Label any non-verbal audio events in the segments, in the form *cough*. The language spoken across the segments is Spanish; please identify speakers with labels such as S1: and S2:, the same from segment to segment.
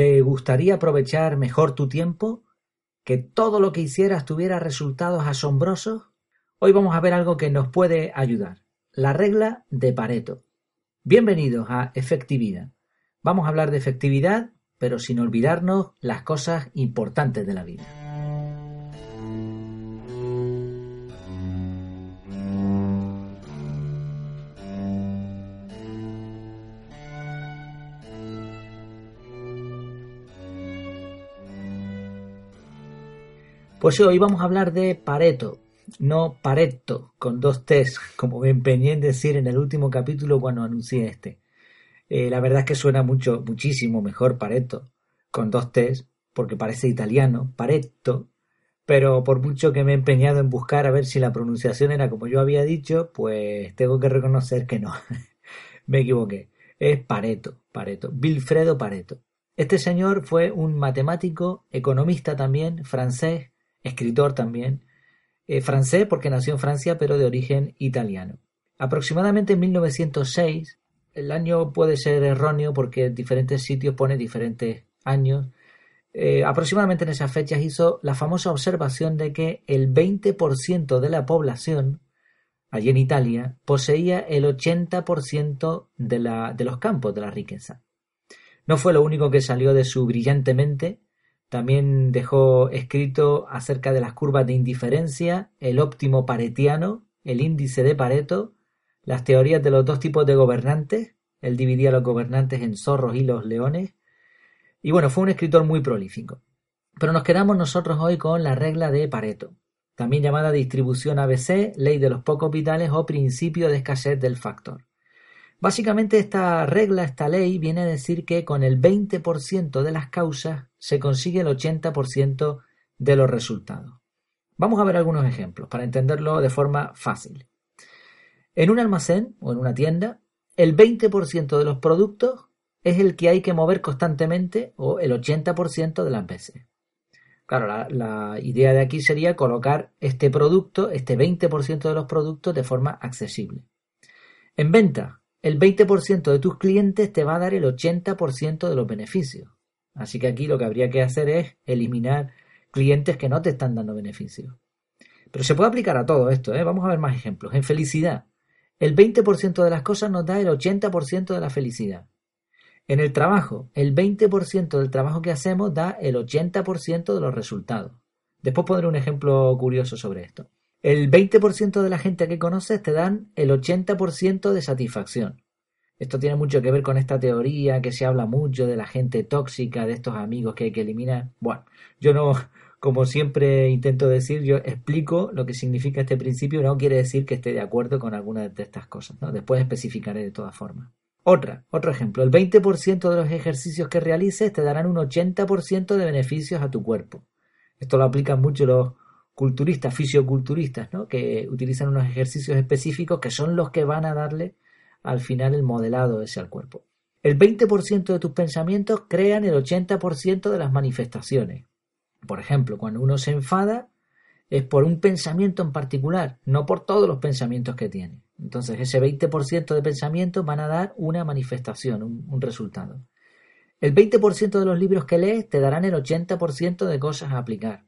S1: ¿Te gustaría aprovechar mejor tu tiempo? ¿Que todo lo que hicieras tuviera resultados asombrosos? Hoy vamos a ver algo que nos puede ayudar. La regla de Pareto. Bienvenidos a Efectividad. Vamos a hablar de efectividad, pero sin olvidarnos las cosas importantes de la vida. Pues hoy vamos a hablar de Pareto, no Pareto, con dos T's, como me empeñé en decir en el último capítulo cuando anuncié este. Eh, la verdad es que suena mucho, muchísimo mejor Pareto, con dos T's, porque parece italiano, Pareto, pero por mucho que me he empeñado en buscar a ver si la pronunciación era como yo había dicho, pues tengo que reconocer que no, *laughs* me equivoqué. Es Pareto, Pareto, Vilfredo Pareto. Este señor fue un matemático, economista también, francés, escritor también, eh, francés porque nació en Francia pero de origen italiano. Aproximadamente en 1906, el año puede ser erróneo porque en diferentes sitios pone diferentes años, eh, aproximadamente en esas fechas hizo la famosa observación de que el 20% de la población allí en Italia poseía el 80% de, la, de los campos de la riqueza. No fue lo único que salió de su brillante mente, también dejó escrito acerca de las curvas de indiferencia, el óptimo paretiano, el índice de Pareto, las teorías de los dos tipos de gobernantes, él dividía a los gobernantes en zorros y los leones, y bueno, fue un escritor muy prolífico. Pero nos quedamos nosotros hoy con la regla de Pareto, también llamada distribución ABC, ley de los pocos vitales o principio de escasez del factor. Básicamente esta regla, esta ley, viene a decir que con el 20% de las causas se consigue el 80% de los resultados. Vamos a ver algunos ejemplos para entenderlo de forma fácil. En un almacén o en una tienda, el 20% de los productos es el que hay que mover constantemente o el 80% de las veces. Claro, la, idea de aquí sería colocar este producto, este 20% de los productos de forma accesible. En venta, el 20% de tus clientes te va a dar el 80% de los beneficios. Así que aquí lo que habría que hacer es eliminar clientes que no te están dando beneficios. Pero se puede aplicar a todo esto, ¿eh? vamos a ver más ejemplos. En felicidad, el 20% de las cosas nos da el 80% de la felicidad. En el trabajo, el 20% del trabajo que hacemos da el 80% de los resultados. Después pondré un ejemplo curioso sobre esto. El 20% de la gente que conoces te dan el 80% de satisfacción. Esto tiene mucho que ver con esta teoría que se habla mucho de la gente tóxica, de estos amigos que hay que eliminar. Bueno, yo no, como siempre intento decir, yo explico lo que significa este principio, no quiere decir que esté de acuerdo con alguna de estas cosas, ¿no? Después especificaré de todas formas. Otra, otro ejemplo, el 20% de los ejercicios que realices te darán un 80% de beneficios a tu cuerpo. Esto lo aplican mucho los, culturistas, fisioculturistas, ¿no? que utilizan unos ejercicios específicos que son los que van a darle al final el modelado ese al cuerpo. El 20% de tus pensamientos crean el 80% de las manifestaciones. Por ejemplo, cuando uno se enfada es por un pensamiento en particular, no por todos los pensamientos que tiene. Entonces ese 20% de pensamientos van a dar una manifestación, un, un resultado. El 20% de los libros que lees te darán el 80% de cosas a aplicar.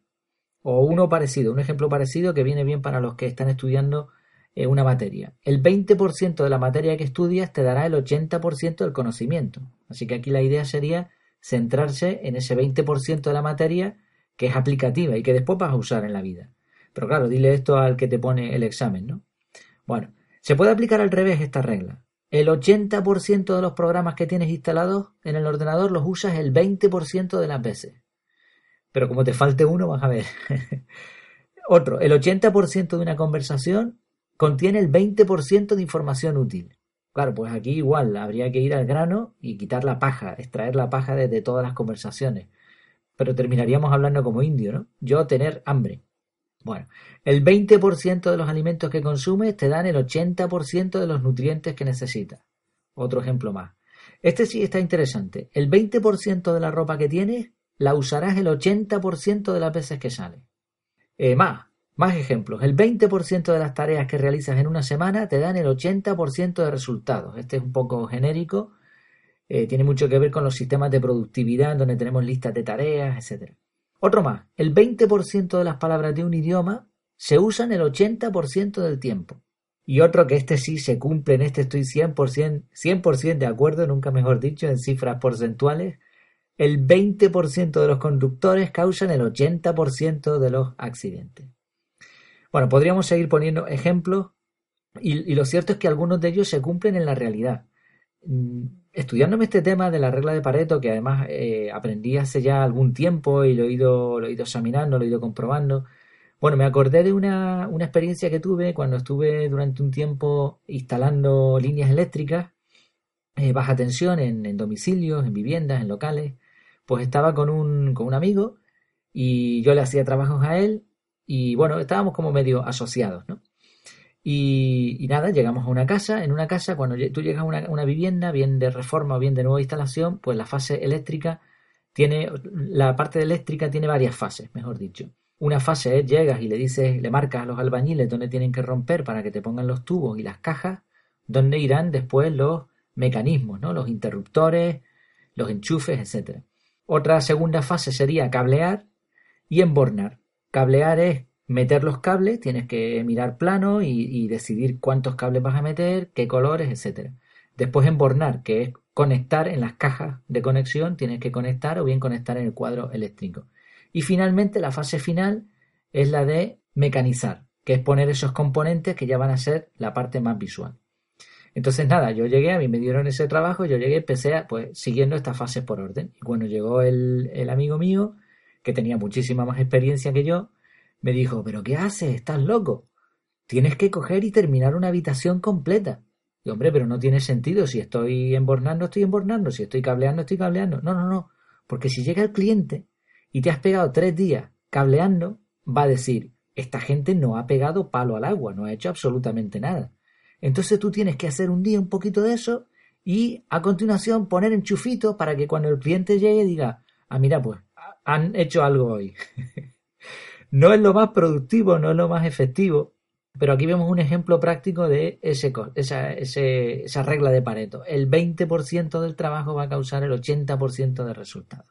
S1: O uno parecido, un ejemplo parecido que viene bien para los que están estudiando eh, una materia. El 20% de la materia que estudias te dará el 80% del conocimiento. Así que aquí la idea sería centrarse en ese 20% de la materia que es aplicativa y que después vas a usar en la vida. Pero claro, dile esto al que te pone el examen, ¿no? Bueno, se puede aplicar al revés esta regla. El 80% de los programas que tienes instalados en el ordenador los usas el 20% de las veces. Pero como te falte uno, vas a ver. *laughs* Otro, el 80% de una conversación contiene el 20% de información útil. Claro, pues aquí igual habría que ir al grano y quitar la paja, extraer la paja de, todas las conversaciones. Pero terminaríamos hablando como indio, ¿no? Yo tener hambre. Bueno, el 20% de los alimentos que consumes te dan el 80% de los nutrientes que necesitas. Otro ejemplo más. Este sí está interesante. El 20% de la ropa que tienes la usarás el 80% de las veces que sale. Eh, más, más ejemplos. El 20% de las tareas que realizas en una semana te dan el 80% de resultados. Este es un poco genérico. eh, tiene mucho que ver con los sistemas de productividad, donde tenemos listas de tareas, etc. Otro más, el 20% de las palabras de un idioma se usan el 80% del tiempo. Y otro que este sí se cumple, en este estoy 100%, 100 de acuerdo, nunca mejor dicho, en cifras porcentuales, el 20% de los conductores causan el 80% de los accidentes. Bueno, podríamos seguir poniendo ejemplos y, lo cierto es que algunos de ellos se cumplen en la realidad. Mm, estudiándome este tema de la regla de Pareto, que además eh, aprendí hace ya algún tiempo y lo he, ido, lo he ido examinando, lo he ido comprobando, bueno, me acordé de una, una experiencia que tuve cuando estuve durante un tiempo instalando líneas eléctricas eh, baja tensión en, en, domicilios, en viviendas, en locales. Pues estaba con un, con un amigo y yo le hacía trabajos a él y bueno, estábamos como medio asociados, ¿no? Y, nada, llegamos a una casa. En una casa, cuando tú llegas a una, vivienda, bien de reforma o bien de nueva instalación, pues la fase eléctrica tiene, la parte eléctrica tiene varias fases, mejor dicho. Una fase es llegas y le dices, le marcas a los albañiles dónde tienen que romper para que te pongan los tubos y las cajas, donde irán después los mecanismos, ¿no? Los interruptores, los enchufes, etc. Otra segunda fase sería cablear y embornar. Cablear es meter los cables, tienes que mirar plano y, decidir cuántos cables vas a meter, qué colores, etcétera. Después embornar, que es conectar en las cajas de conexión, tienes que conectar o bien conectar en el cuadro eléctrico. Y finalmente la fase final es la de mecanizar, que es poner esos componentes que ya van a ser la parte más visual. Entonces nada, yo llegué, a mí me dieron ese trabajo, yo llegué, empecé a, pues siguiendo estas fases por orden. Y cuando llegó el, el amigo mío, que tenía muchísima más experiencia que yo, me dijo, ¿pero qué haces? ¿Estás loco? Tienes que coger y terminar una habitación completa. Y hombre, pero no tiene sentido. Si estoy embornando, estoy embornando. Si estoy cableando, estoy cableando. No, no, no. Porque si llega el cliente y te has pegado tres días cableando, va a decir, esta gente no ha pegado palo al agua, no ha hecho absolutamente nada. Entonces tú tienes que hacer un día un poquito de eso y a continuación poner enchufito para que cuando el cliente llegue diga, ah, mira, pues han hecho algo hoy. *laughs* No es lo más productivo, no es lo más efectivo, pero aquí vemos un ejemplo práctico de ese, esa, esa regla de Pareto. El 20% del trabajo va a causar el 80% de resultado.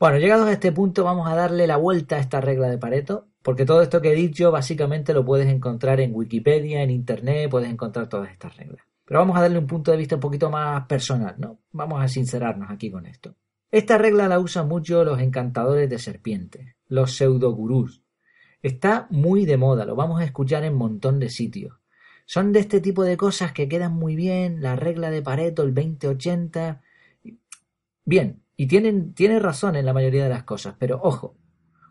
S1: Bueno, llegados a este punto vamos a darle la vuelta a esta regla de Pareto, porque todo esto que he dicho básicamente lo puedes encontrar en Wikipedia, en Internet, puedes encontrar todas estas reglas. Pero vamos a darle un punto de vista un poquito más personal, ¿no? Vamos a sincerarnos aquí con esto. Esta regla la usan mucho los encantadores de serpientes, los pseudogurús. Está muy de moda, lo vamos a escuchar en montón de sitios. Son de este tipo de cosas que quedan muy bien, la regla de Pareto, el 20-80. Bien, y tienen, tiene razón en la mayoría de las cosas, pero ojo,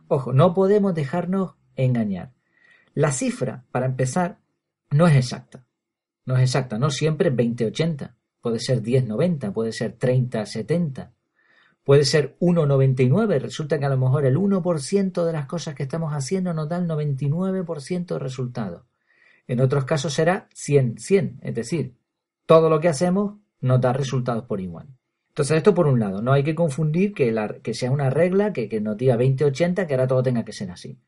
S1: ojo, no podemos dejarnos engañar. La cifra, para empezar, no es exacta. No es exacta, no siempre es 20-80. Puede ser 10-90, puede ser 30-70 puede ser 1,99. Resulta que a lo mejor el 1% de las cosas que estamos haciendo nos da el 99% de resultados. En otros casos será 100-100, es decir, todo lo que hacemos nos da resultados por igual. Entonces esto por un lado, no hay que confundir que, que sea una regla que, que nos diga 20-80 que ahora todo tenga que ser así.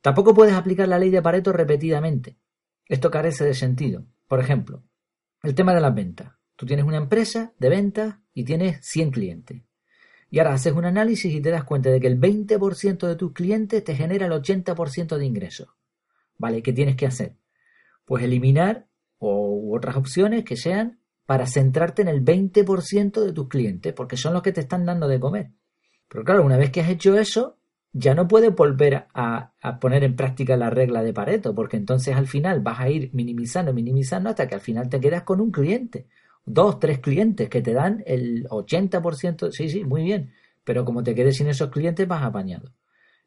S1: Tampoco puedes aplicar la ley de Pareto repetidamente. Esto carece de sentido. Por ejemplo, el tema de las ventas. Tú tienes una empresa de ventas y tienes 100 clientes. Y ahora haces un análisis y te das cuenta de que el 20% de tus clientes te genera el 80% de ingresos. ¿Vale? ¿Qué tienes que hacer? Pues eliminar o otras opciones que sean para centrarte en el 20% de tus clientes, porque son los que te están dando de comer. Pero claro, una vez que has hecho eso, ya no puedes volver a, a, poner en práctica la regla de Pareto, porque entonces al final vas a ir minimizando, minimizando hasta que al final te quedas con un cliente dos, tres clientes que te dan el 80%, sí, sí, muy bien, pero como te quedes sin esos clientes vas apañado.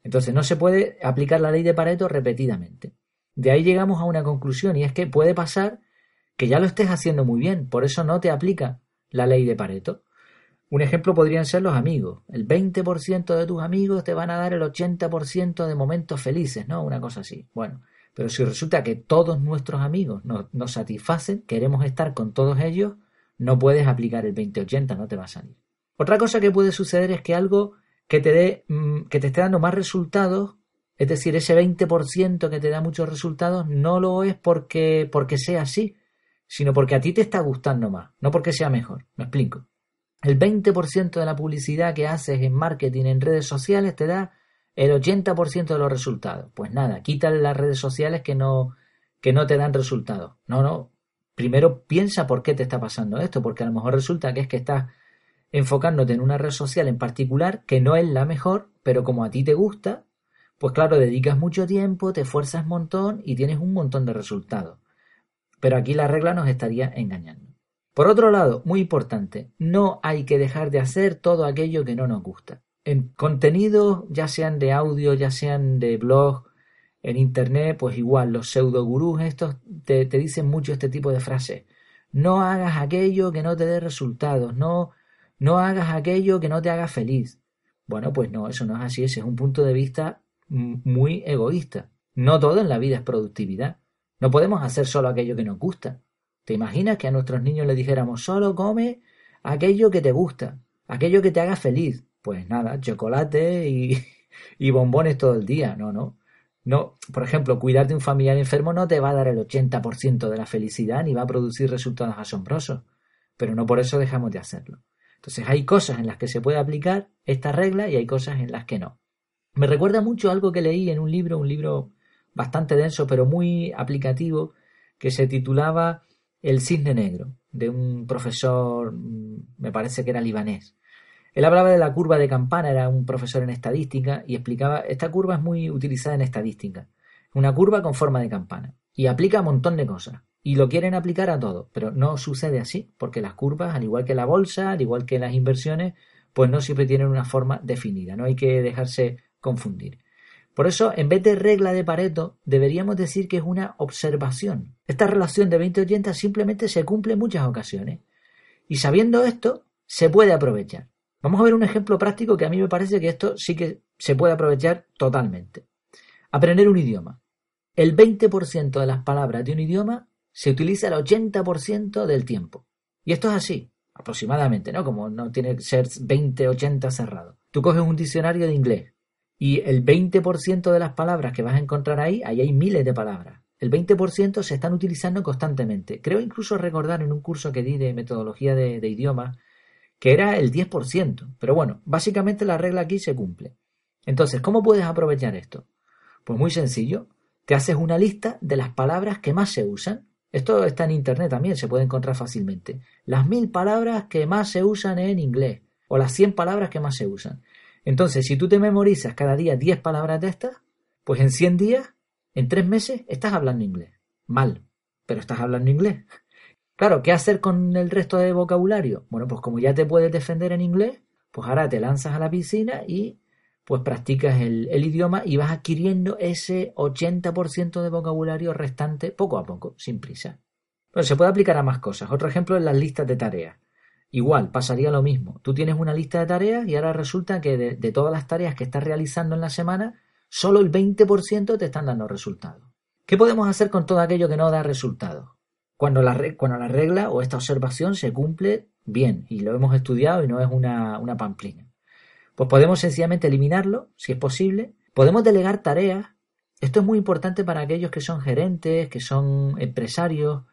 S1: Entonces no se puede aplicar la ley de Pareto repetidamente. De ahí llegamos a una conclusión y es que puede pasar que ya lo estés haciendo muy bien, por eso no te aplica la ley de Pareto. Un ejemplo podrían ser los amigos. El 20% de tus amigos te van a dar el 80% de momentos felices, ¿no? Una cosa así. Bueno, pero si resulta que todos nuestros amigos nos, nos satisfacen, queremos estar con todos ellos, no puedes aplicar el 2080, no te va a salir. Otra cosa que puede suceder es que algo que te dé, mm, que te esté dando más resultados, es decir, ese 20% que te da muchos resultados, no lo es porque, porque sea así, sino porque a ti te está gustando más, no porque sea mejor. Me explico. El 20% de la publicidad que haces en marketing en redes sociales te da el 80% de los resultados. Pues nada, quítale las redes sociales que no, que no te dan resultados. No, no. Primero piensa por qué te está pasando esto, porque a lo mejor resulta que es que estás enfocándote en una red social en particular que no es la mejor, pero como a ti te gusta, pues claro, dedicas mucho tiempo, te esfuerzas un montón y tienes un montón de resultados. Pero aquí la regla nos estaría engañando. Por otro lado, muy importante, no hay que dejar de hacer todo aquello que no nos gusta. En contenidos, ya sean de audio, ya sean de blog, en internet, pues igual, los pseudo gurús estos te, dicen mucho este tipo de frases. No hagas aquello que no te dé resultados, no, no hagas aquello que no te haga feliz. Bueno, pues no, eso no es así, ese es un punto de vista muy egoísta. No todo en la vida es productividad. No podemos hacer solo aquello que nos gusta. ¿Te imaginas que a nuestros niños le dijéramos solo come aquello que te gusta, aquello que te haga feliz? Pues nada, chocolate y *laughs* bombones todo el día. No, no. No, por ejemplo, cuidar de un familiar enfermo no te va a dar el 80% de la felicidad ni va a producir resultados asombrosos, pero no por eso dejamos de hacerlo. Entonces hay cosas en las que se puede aplicar esta regla y hay cosas en las que no. Me recuerda mucho algo que leí en un libro, un libro bastante denso pero muy aplicativo, que se titulaba El cisne negro, de un profesor, mm, me parece que era libanés. Él hablaba de la curva de campana, era un profesor en estadística y explicaba, esta curva es muy utilizada en estadística, una curva con forma de campana y aplica un montón de cosas y lo quieren aplicar a todo, pero no sucede así, porque las curvas, al igual que la bolsa, al igual que las inversiones, pues no siempre tienen una forma definida, no hay que dejarse confundir. Por eso, en vez de regla de Pareto, deberíamos decir que es una observación. Esta relación de 20-80 simplemente se cumple en muchas ocasiones. Y sabiendo esto, se puede aprovechar. Vamos a ver un ejemplo práctico que a mí me parece que esto sí que se puede aprovechar totalmente. Aprender un idioma. El 20% de las palabras de un idioma se utiliza el 80% del tiempo. Y esto es así, aproximadamente, ¿no? Como no tiene que ser 20-80 cerrado. Tú coges un diccionario de inglés y el 20% de las palabras que vas a encontrar ahí, ahí hay miles de palabras. El 20% se están utilizando constantemente. Creo incluso recordar en un curso que di de metodología de, de idiomas que era el 10%. Pero bueno, básicamente la regla aquí se cumple. Entonces, ¿cómo puedes aprovechar esto? Pues muy sencillo. Te haces una lista de las palabras que más se usan esto está en Internet también, se puede encontrar fácilmente. Las mil palabras que más se usan en inglés o las cien palabras que más se usan. Entonces, si tú te memorizas cada día diez palabras de estas, pues en cien días, en tres meses, estás hablando inglés. Mal, pero estás hablando inglés. Claro, ¿qué hacer con el resto de vocabulario? Bueno, pues como ya te puedes defender en inglés, pues ahora te lanzas a la piscina y pues practicas el, idioma y vas adquiriendo ese 80% de vocabulario restante poco a poco, sin prisa. Pero se puede aplicar a más cosas. Otro ejemplo es las listas de tareas. Igual, pasaría lo mismo. Tú tienes una lista de tareas y ahora resulta que de, todas las tareas que estás realizando en la semana, solo el 20% te están dando resultados. ¿Qué podemos hacer con todo aquello que no da resultados? Cuando la, cuando la regla o esta observación se cumple bien y lo hemos estudiado y no es una, una pamplina. Pues podemos sencillamente eliminarlo, si es posible. Podemos delegar tareas. Esto es muy importante para aquellos que son gerentes, que son empresarios,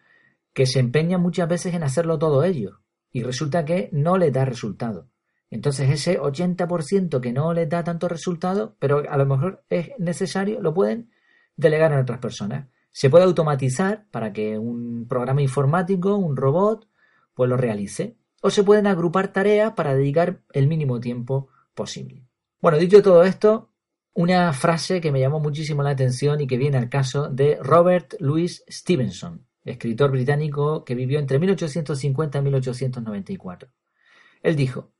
S1: que se empeñan muchas veces en hacerlo todo ellos y resulta que no les da resultado. Entonces ese 80% que no les da tanto resultado, pero a lo mejor es necesario, lo pueden delegar a otras personas. Se puede automatizar para que un programa informático, un robot, pues lo realice. O se pueden agrupar tareas para dedicar el mínimo tiempo posible. Bueno, dicho todo esto, una frase que me llamó muchísimo la atención y que viene al caso de Robert Louis Stevenson, escritor británico que vivió entre 1850 y 1894. Él dijo,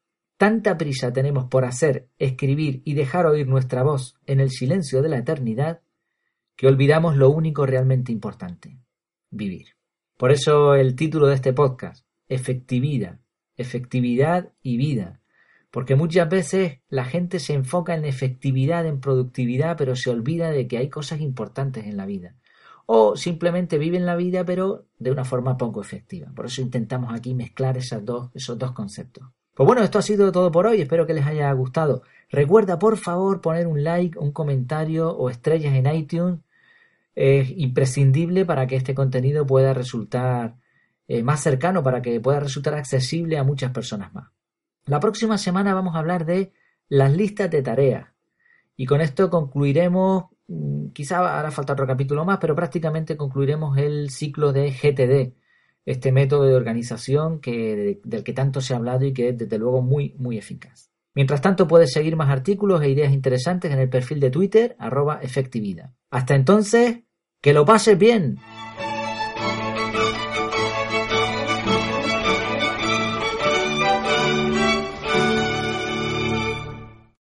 S1: Tanta prisa tenemos por hacer, escribir y dejar oír nuestra voz en el silencio de la eternidad, que olvidamos lo único realmente importante, vivir. Por eso el título de este podcast, efectividad, efectividad y vida, porque muchas veces la gente se enfoca en efectividad, en productividad, pero se olvida de que hay cosas importantes en la vida. O simplemente viven la vida, pero de una forma poco efectiva. Por eso intentamos aquí mezclar dos, esos dos conceptos. Pues bueno, esto ha sido todo por hoy. Espero que les haya gustado. Recuerda, por favor, poner un like, un comentario o estrellas en iTunes. Es imprescindible para que este contenido pueda resultar eh, más cercano para que pueda resultar accesible a muchas personas más. La próxima semana vamos a hablar de las listas de tareas y con esto concluiremos, mm, quizá hará falta otro capítulo más, pero prácticamente concluiremos el ciclo de GTD, este método de organización que, del que tanto se ha hablado y que es desde luego muy, muy eficaz. Mientras tanto puedes seguir más artículos e ideas interesantes en el perfil de Twitter arroba efectividad. Hasta entonces, que lo pases bien.